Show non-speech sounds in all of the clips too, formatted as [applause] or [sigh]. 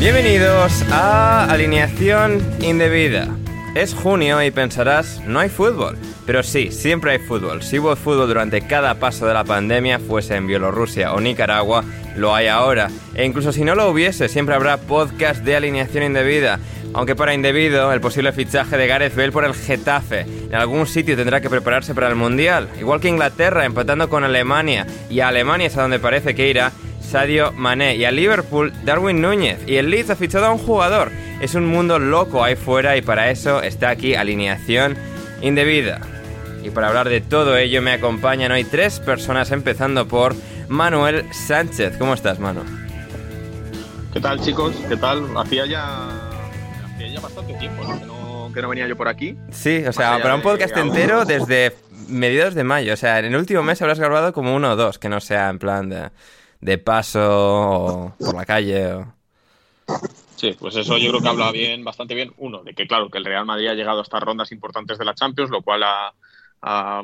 Bienvenidos a Alineación Indebida. Es junio y pensarás, no hay fútbol. Pero sí, siempre hay fútbol. Si hubo fútbol durante cada paso de la pandemia, fuese en Bielorrusia o Nicaragua, lo hay ahora. E incluso si no lo hubiese, siempre habrá podcast de Alineación Indebida. Aunque para indebido, el posible fichaje de Gareth Bale por el Getafe. En algún sitio tendrá que prepararse para el Mundial. Igual que Inglaterra, empatando con Alemania. Y a Alemania es a donde parece que irá Sadio Mané y a Liverpool Darwin Núñez y el Leeds ha fichado a un jugador. Es un mundo loco ahí fuera y para eso está aquí alineación indebida. Y para hablar de todo ello me acompañan hoy tres personas empezando por Manuel Sánchez. ¿Cómo estás, Manu? ¿Qué tal, chicos? ¿Qué tal? Hacía ya, hacía ya bastante tiempo ¿no? Que, no, que no venía yo por aquí. Sí, o sea, para un podcast entero desde mediados de mayo. O sea, en el último mes habrás grabado como uno o dos, que no sea en plan de de paso o por la calle. O... Sí, pues eso yo creo que habla bien, bastante bien. Uno, de que claro, que el Real Madrid ha llegado a estas rondas importantes de la Champions, lo cual ha, ha,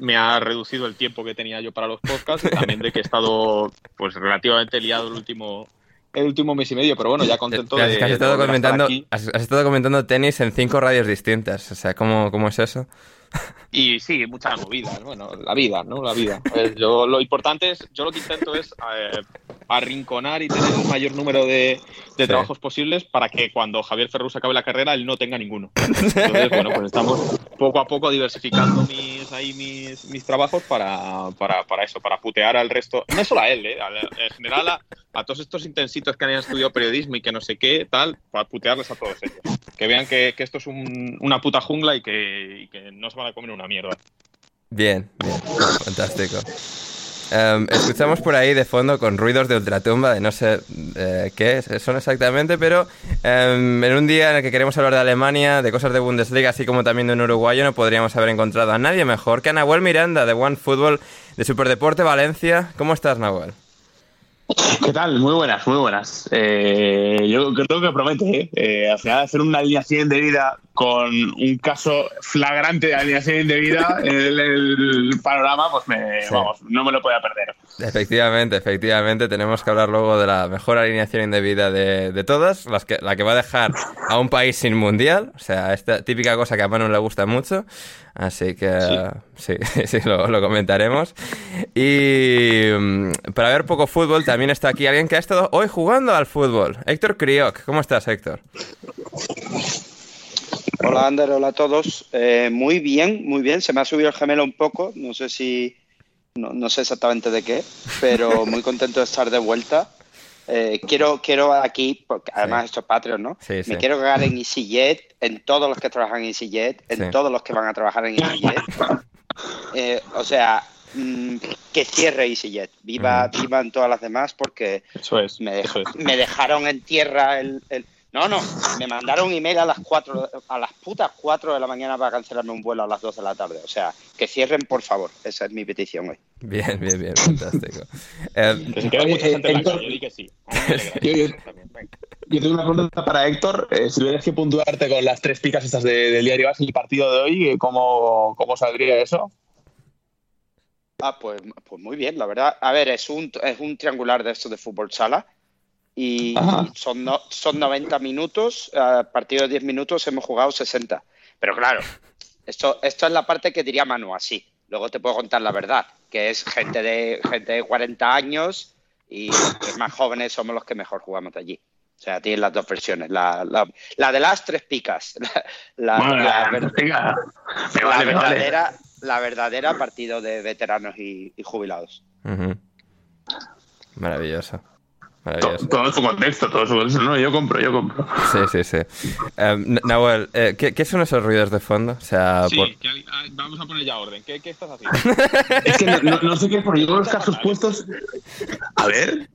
me ha reducido el tiempo que tenía yo para los podcasts. Y también de que he estado pues relativamente liado el último el último mes y medio, pero bueno, ya contento de, has, estado de comentando, has, estado comentando tenis en cinco radios distintas. O sea, ¿cómo, cómo es eso? [laughs] Y sí, muchas movidas, bueno, la vida, ¿no? La vida. Yo lo importante es, yo lo que intento es eh, arrinconar y tener el mayor número de, de sí. trabajos posibles para que cuando Javier Ferrus acabe la carrera él no tenga ninguno. Entonces, bueno, pues estamos poco a poco diversificando mis, ahí mis, mis trabajos para, para, para, eso, para putear al resto, no solo a él, ¿eh? en general a, a, todos estos intensitos que han estudiado periodismo y que no sé qué, tal, para putearles a todos ellos. Que vean que, esto es un, una puta jungla y que, no se van a comer una mierda. Bien, bien, fantástico. Um, escuchamos por ahí de fondo con ruidos de ultratumba, de no sé eh, qué son exactamente, pero um, en un día en el que queremos hablar de Alemania, de cosas de Bundesliga, así como también de un uruguayo, no podríamos haber encontrado a nadie mejor que a Nahuel Miranda de One Football de Superdeporte Valencia. ¿Cómo estás, Nahuel? ¿Qué tal? Muy buenas, muy buenas. Eh, yo creo que promete, ¿eh? Eh, al final hacer una alineación de vida con un caso flagrante de alineación indebida en el, panorama, pues me, vamos, no me lo podía perder. Efectivamente, efectivamente, tenemos que hablar luego de la mejor alineación indebida de, de todas, las que, la que va a dejar a un país sin mundial, o sea, esta típica cosa que a Manu le gusta mucho, así que sí, sí, [laughs] lo, comentaremos. Y mm, para ver poco fútbol, también está aquí alguien que ha estado hoy jugando al fútbol, Héctor Crioc. ¿Cómo estás, Héctor? Hola Ander, hola a todos. Eh, muy bien, muy bien. Se me ha subido el gemelo un poco. No sé si. No, sé exactamente de qué, pero [laughs] muy contento de estar de vuelta. Eh, quiero, quiero aquí, porque además esto es Patreon, ¿no? Me quiero cagar en EasyJet, en todos los que trabajan en EasyJet, en todos los que van a trabajar en EasyJet. Eh, o sea, mm, que cierre EasyJet. Viva, vivan todas las demás porque me, me, dejaron en tierra el, no, no, me mandaron un email a las 4, a las putas 4 de la mañana para cancelarme un vuelo a las 2 de la tarde. O sea, que cierren, por favor. Esa es mi petición hoy. Bien, bien, bien, fantástico. eh, que se quede mucha gente en la yo di que sí. Yo, tengo una pregunta para Héctor. Eh, si tuvieras que puntuarte con las tres picas estas del diario el partido de hoy, ¿cómo, cómo saldría eso? Ah, pues, pues muy bien, la verdad. A ver, es un, es un triangular de esto de fútbol sala y son, son 90 minutos, a partir de 10 minutos hemos jugado 60. Pero claro, esto, esto es la parte que diría Manu así. Luego te puedo contar la verdad, que es gente de, gente de 40 años y los más jóvenes somos los que mejor jugamos allí. O sea, tienes las dos versiones. La, la, de las tres picas. La, verdadera, la verdadera partido de veteranos y, jubilados. Maravilloso. Todo, su contexto, todo su contexto. No, yo compro, yo compro. Sí, sí, sí. Um, Nahuel, eh, ¿qué, ¿qué, son esos ruidos de fondo? O sea, sí, por... que, vamos a poner ya orden. ¿Qué, qué estás haciendo? [laughs] es que no, no, sé qué, porque llevo los casos puestos. A ver.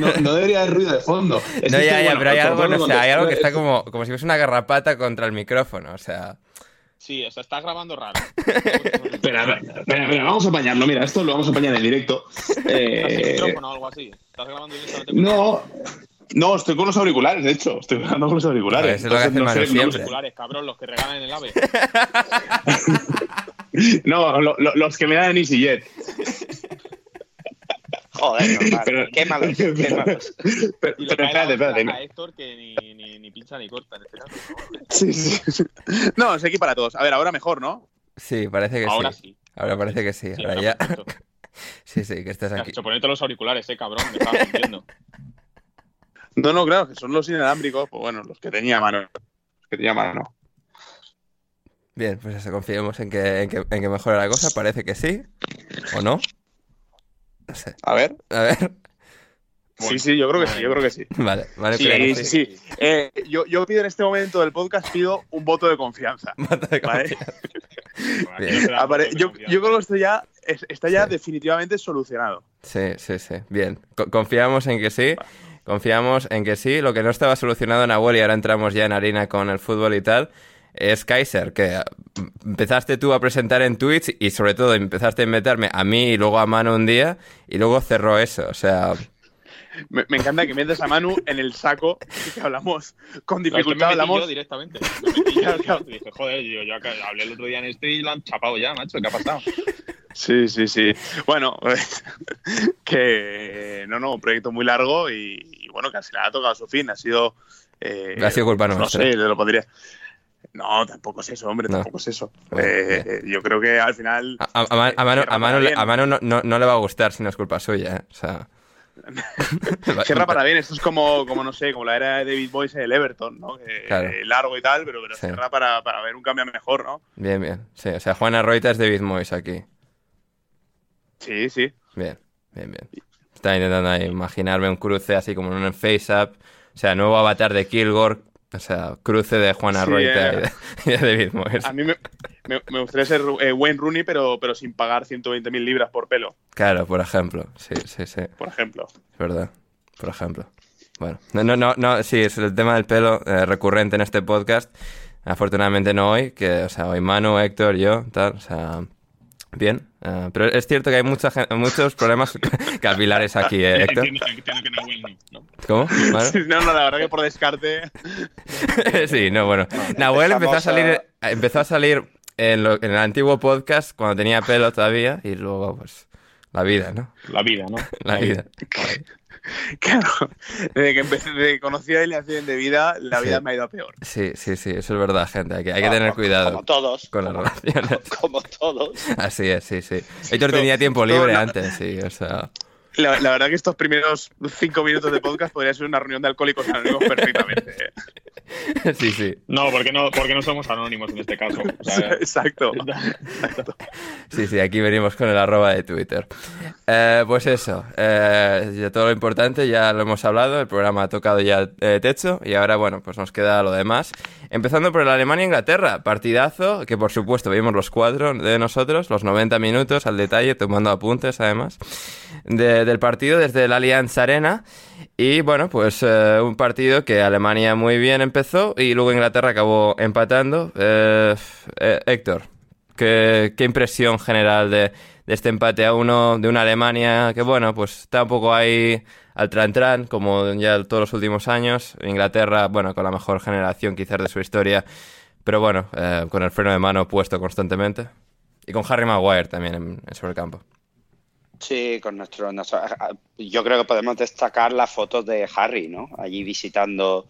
No, no, debería haber ruido de fondo. Es no, ya, ya, pero hay algo, no sé, hay algo que está como, como si fuese una garrapata contra el micrófono, o sea. Sí, o sea, está grabando raro. [laughs] espera, espera, espera, vamos a apañarlo. Mira, esto lo vamos a apañar en directo. [laughs] Eh... micrófono o algo así? ¿Estás grabando directamente No. No, estoy con los auriculares, de hecho. Estoy grabando con los auriculares. Eso es lo no sé, siempre. auriculares, cabrón, los que regalan en el AVE. [laughs] no, lo, lo, los que me dan en EasyJet. Joder, [laughs] normal. Pero, qué malos, qué [laughs] malos. Pero, pero espérate, espérate. A Héctor que ni, ni, ni, pincha ni corta en este caso. ¿no? [laughs] Sí, sí, No, se equipa para todos. A ver, ahora mejor, ¿no? Sí, parece que ahora sí. Ahora parece que sí. ahora, ya. sí, sí, que estás aquí. Hecho ponerte los auriculares, eh, cabrón. Me estabas mintiendo. No, no, claro, que son los inalámbricos, pues bueno, los que tenía mano. Los que tenía mano. Bien, pues eso, confiemos en que, en que, en que mejore la cosa. Parece que sí. ¿O no? Sé. A ver. A ver. sí, sí, yo creo que sí, yo creo que sí. Vale, vale. Sí, sí, sí. Eh, yo, yo, pido en este momento del podcast, pido un voto de confianza. [laughs] Voto de confianza. ¿vale? yo, yo, creo que esto ya está ya definitivamente solucionado. Sí, sí, sí. Bien. confiamos en que sí. Confiamos en que sí. Lo que no estaba solucionado en Abuel y ahora entramos ya en harina con el fútbol y tal es Kaiser, que empezaste tú a presentar en Twitch y sobre todo empezaste a invitarme a mí y luego a Manu un día y luego cerró eso, o sea... Me, encanta que metas a Manu en el saco y que hablamos con dificultad. hablamos yo directamente. Me metí yo, [laughs] dije, joder, yo, yo hablé el otro día en este y lo han chapado ya, macho, ¿qué ha pasado? Sí, sí, sí. Bueno, [laughs] que no, no, un proyecto muy largo y, bueno, casi le ha tocado su fin. Ha sido. Eh, ha sido culpa No sé, lo podría. No, tampoco es eso, hombre, tampoco es eso. Eh, yo creo que al final. A, a, a Manu, a Manu, a Manu no, no, no, le va a gustar si no es culpa suya, ¿eh? O sea. [laughs] Cierra para bien, esto es como, como, no sé, como la era de David Boyce en el Everton, ¿no? Largo y tal, pero, pero cierra para, para, ver un cambio mejor, ¿no? Bien, bien. Sí, o sea, Juana Roita es David Moyes aquí. Sí, sí. Bien, bien, bien. Estaba intentando imaginarme un cruce así como en un face-up. O sea, nuevo avatar de Kilgore o sea, cruce de Juana sí, eh, [laughs] y, de, David Moyes. A mí me, me, gustaría ser eh, Wayne Rooney, pero, pero sin pagar 120.000 libras por pelo. Claro, por ejemplo. Sí, sí, sí. Por ejemplo. Es verdad. Por ejemplo. Bueno, no, no, no, no sí, es el tema del pelo eh, recurrente en este podcast. Afortunadamente no hoy, que, o sea, hoy Manu, Héctor, yo, tal, o sea, Bien, uh, pero es cierto que hay mucha muchos problemas [laughs] capilares aquí, ¿eh, [laughs] Héctor? Entiendo, entiendo que Nahuel no, ¿no? ¿Cómo? [laughs] no, no, la verdad que por descarte... sí, no, bueno. Nahuel empezó a salir, empezó a salir en, lo, en el antiguo podcast cuando tenía pelo todavía y luego, pues, la vida, ¿no? La vida, ¿no? La vida. [laughs] Claro, desde que empecé, desde que conocí a Alineación de Vida, la vida Sí. me ha ido a peor. Sí, sí, sí, eso es verdad, gente. Hay que, hay que Como- tener como- cuidado Como todos. con las como, relaciones. [laughs] como todos. Así es, sí, sí. Héctor Esto- tenía tiempo libre no- antes, sí, o sea... La, la verdad que estos primeros cinco minutos de podcast podría ser una reunión de alcohólicos anónimos perfectamente. ¿eh? [laughs] [laughs] Sí, sí. No, porque no, porque no somos anónimos en este caso. O sea, [laughs] [laughs] Exacto. Sí, sí, aquí venimos con el arroba de Twitter. Eh, pues eso, eh, ya todo lo importante ya lo hemos hablado, el programa ha tocado ya eh, techo y ahora, bueno, pues nos queda lo demás. Empezando por el Alemania-Inglaterra, partidazo, que por supuesto vimos los cuatro de nosotros, los 90 minutos al detalle, tomando apuntes además, de- del partido desde el Allianz Arena. Y bueno, pues eh, un partido que Alemania muy bien empezó y luego Inglaterra acabó empatando. Eh, eh, Héctor, ¿Qué, impresión general de, este empate a uno de una Alemania que, bueno, pues está un poco ahí al tran-tran, como ya todos los últimos años? Inglaterra, bueno, con la mejor generación quizás de su historia, pero bueno, eh, con el freno de mano puesto constantemente. Y con Harry Maguire también en, en sobre el campo. Sí, con nuestro, nuestro- Yo creo que podemos destacar las fotos de Harry, ¿no? Allí visitando.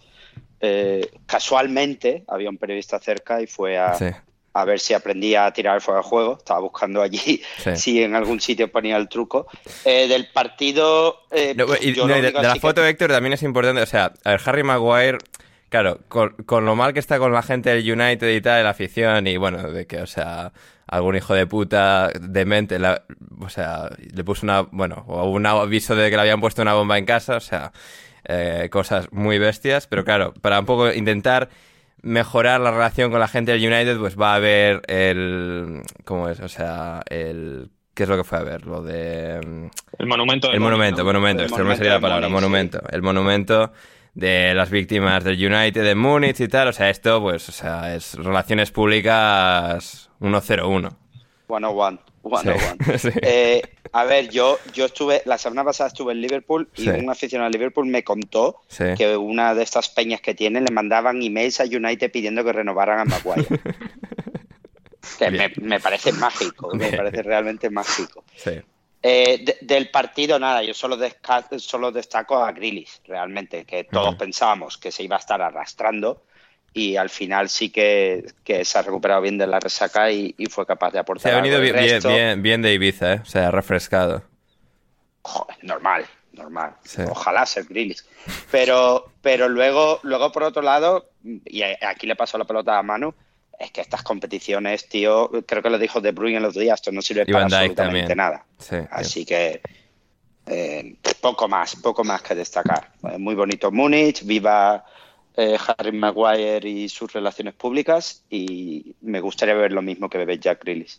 eh, casualmente había un periodista cerca y fue a, Sí, a ver si aprendía a tirar fuera del juego. Estaba buscando allí [laughs] Sí. si en algún sitio ponía el truco. Eh, del partido. eh, No, y, no, de, la así que- foto, Héctor, también es importante. O sea, a ver, Harry Maguire, claro, con, con lo mal que está con la gente del United y tal, la afición, y bueno, de que, o sea, algún hijo de puta demente, la- o sea, le puso una, bueno, o un aviso de que le habían puesto una bomba en casa, o sea, eh, cosas muy bestias, pero claro, para un poco intentar mejorar la relación con la gente del United, pues va a haber el, ¿cómo es? O sea, el, ¿qué es lo que fue a ver? Lo de... el monumento. el monumento, ¿no? monumento, El esto no me monumento salía la de palabra, monumento. El monumento de las víctimas del United de Múnich y tal. O sea, esto, pues, o sea, es relaciones públicas 101. 101. 101. Sí. Eh, a ver, yo, yo estuve, la semana pasada estuve en Liverpool y Sí. un aficionado de Liverpool me contó Sí. que una de estas peñas que tienen le mandaban emails a United pidiendo que renovaran a Maguire. [laughs] que me, me parece mágico, me parece realmente mágico. Eh, de- del partido, nada, yo solo, solo destaco a Grilis, realmente, que todos pensábamos que se iba a estar arrastrando y al final sí que, que se ha recuperado bien de la resaca y, y fue capaz de Se aportar ha venido bien, bien, bien, bien de Ibiza, ¿eh? O sea, refrescado. joder, normal, normal. Sí. Ojalá ser Grilis. Pero, pero luego, luego, por otro lado, y aquí le paso la pelota a Manu, es que estas competiciones, tío, creo que lo dijo De Bruyne en los días, esto no sirve Y para absolutamente también. nada. Sí. Así que eh, poco más, poco más que destacar. Eh, muy bonito Múnich, viva eh, Harry Maguire y sus relaciones públicas y me gustaría ver lo mismo que bebe Jack Grealish.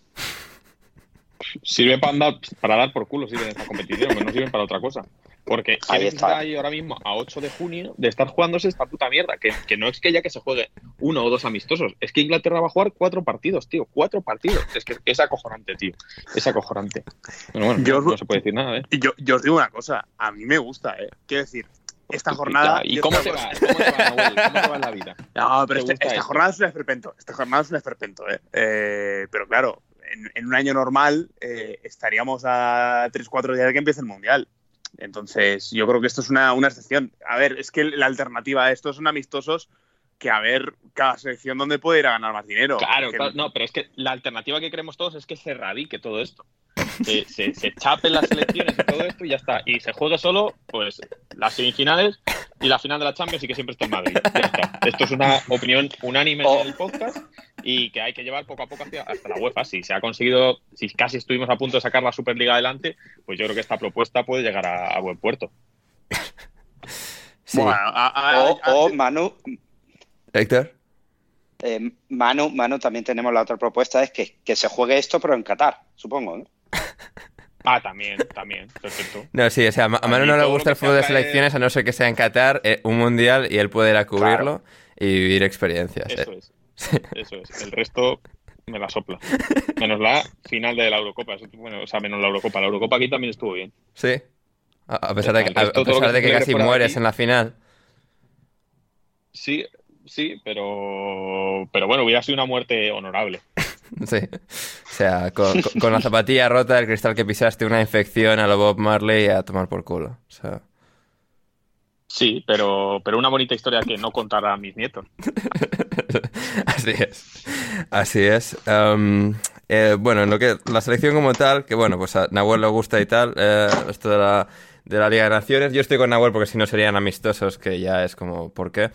Sirve para, andar, para dar por culo, sirve esta competición, pero no sirve para otra cosa. Porque Ahí ¿quién está. está ahí ahora mismo, a 8 de junio, de estar jugándose esta puta mierda? Que, que no es que ya que se juegue uno o dos amistosos, es que Inglaterra va a jugar cuatro partidos, tío, cuatro partidos. Es que es acojonante, tío, es acojonante. Bueno, bueno, Yo- no, se puede decir nada, ¿eh? Y yo, yo os digo una cosa, a mí me gusta, ¿eh? Quiero decir, esta jornada... ¿Y cómo cosa- va? ¿Cómo te va, en la vida? No, pero ¿Te este- esta esto? jornada es un esperpento. Esta jornada es un esperpento, ¿eh? Eh, pero claro, en, en un año normal eh, estaríamos a 3-4 días de que empiece el Mundial. Entonces, yo creo que esto es una, una excepción. A ver, es que la alternativa a esto son amistosos que a ver cada selección donde puede ir a ganar más dinero. Claro, claro, no, pero es que la alternativa que queremos todos es que se erradique todo esto. Que se, se chapen las selecciones y todo esto y ya está. Y se juegue solo, pues, las semifinales y la final de la Champions y que siempre esté en Madrid. Ya está. Esto es una opinión unánime Oh. en el podcast y que hay que llevar poco a poco hacia, hasta la UEFA. Si se ha conseguido, si casi estuvimos a punto de sacar la Superliga adelante, pues yo creo que esta propuesta puede llegar a, a buen puerto. [laughs] Sí. Bueno, a- a- O, a- o Manu, Héctor. eh, Manu, Manu, también tenemos la otra propuesta, es que, que se juegue esto, pero en Qatar, supongo. ¿no? [laughs] Ah, también, también, perfecto. No, sí, o sea, a Ma- a Manu no le gusta el fútbol de selecciones a no ser que sea en Qatar, eh, un mundial y él puede ir a cubrirlo y vivir experiencias. Eso eh. es. Eso es. El resto, me la sopla. Menos la final de la Eurocopa. Bueno, o sea, menos la Eurocopa. La Eurocopa aquí también estuvo bien. Sí. A pesar de que, a pesar de que casi mueres en la final. Sí, sí, pero, pero bueno, hubiera sido una muerte honorable. [laughs] Sí. O sea, con, la zapatilla rota, el cristal que pisaste, una infección a lo Bob Marley a tomar por culo. O sea. Sí, pero, pero una bonita historia que no contará a mis nietos. [laughs] Así es. Así es. Um, eh, bueno, en lo que la selección como tal, que bueno, pues a Nahuel le gusta y tal, eh, esto de la de la Liga de Naciones. Yo estoy con Nahuel porque si no serían amistosos, que ya es como, ¿por qué?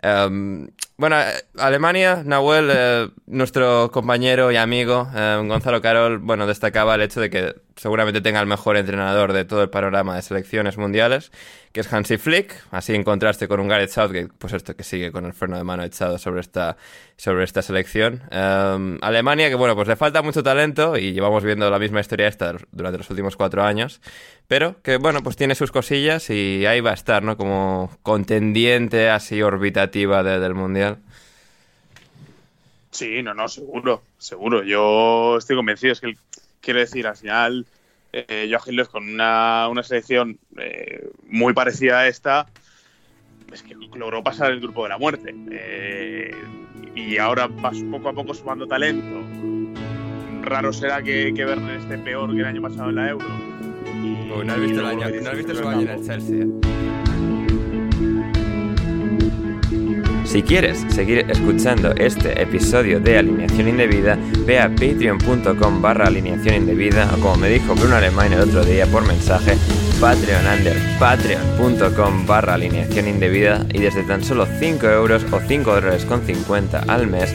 Em, bueno, Alemania, Nahuel, eh, nuestro compañero y amigo, eh, Gonzalo Carol, bueno, destacaba el hecho de que seguramente tenga el mejor entrenador de todo el panorama de selecciones mundiales, que es Hansi Flick, así en contraste con un Gareth Southgate, pues esto que sigue con el freno de mano echado sobre esta, sobre esta selección. Em, Alemania, que bueno, pues le falta mucho talento y llevamos viendo la misma historia esta durante los últimos cuatro años, pero que bueno, pues tiene sus cosillas y ahí va a estar, ¿no? Como contendiente así orbitativa del Mundial. Sí, no, no, seguro, seguro. Yo estoy convencido. Es que, quiero decir, al final, eh, Joachim Löw con una, una selección eh, muy parecida a esta, es que logró pasar el grupo de la muerte. Eh, y ahora va poco a poco sumando talento. Raro será que, que Werner esté peor que el año pasado en la Euro. no has visto, no has visto su año en el Chelsea. Si quieres seguir escuchando este episodio de Alineación Indebida, ve a patreon.com barra alineación indebida o como me dijo Bruno Alemán el otro día por mensaje, patreon patreon.com barra alineación indebida y desde tan solo 5 euros o 5 dólares con 50 al mes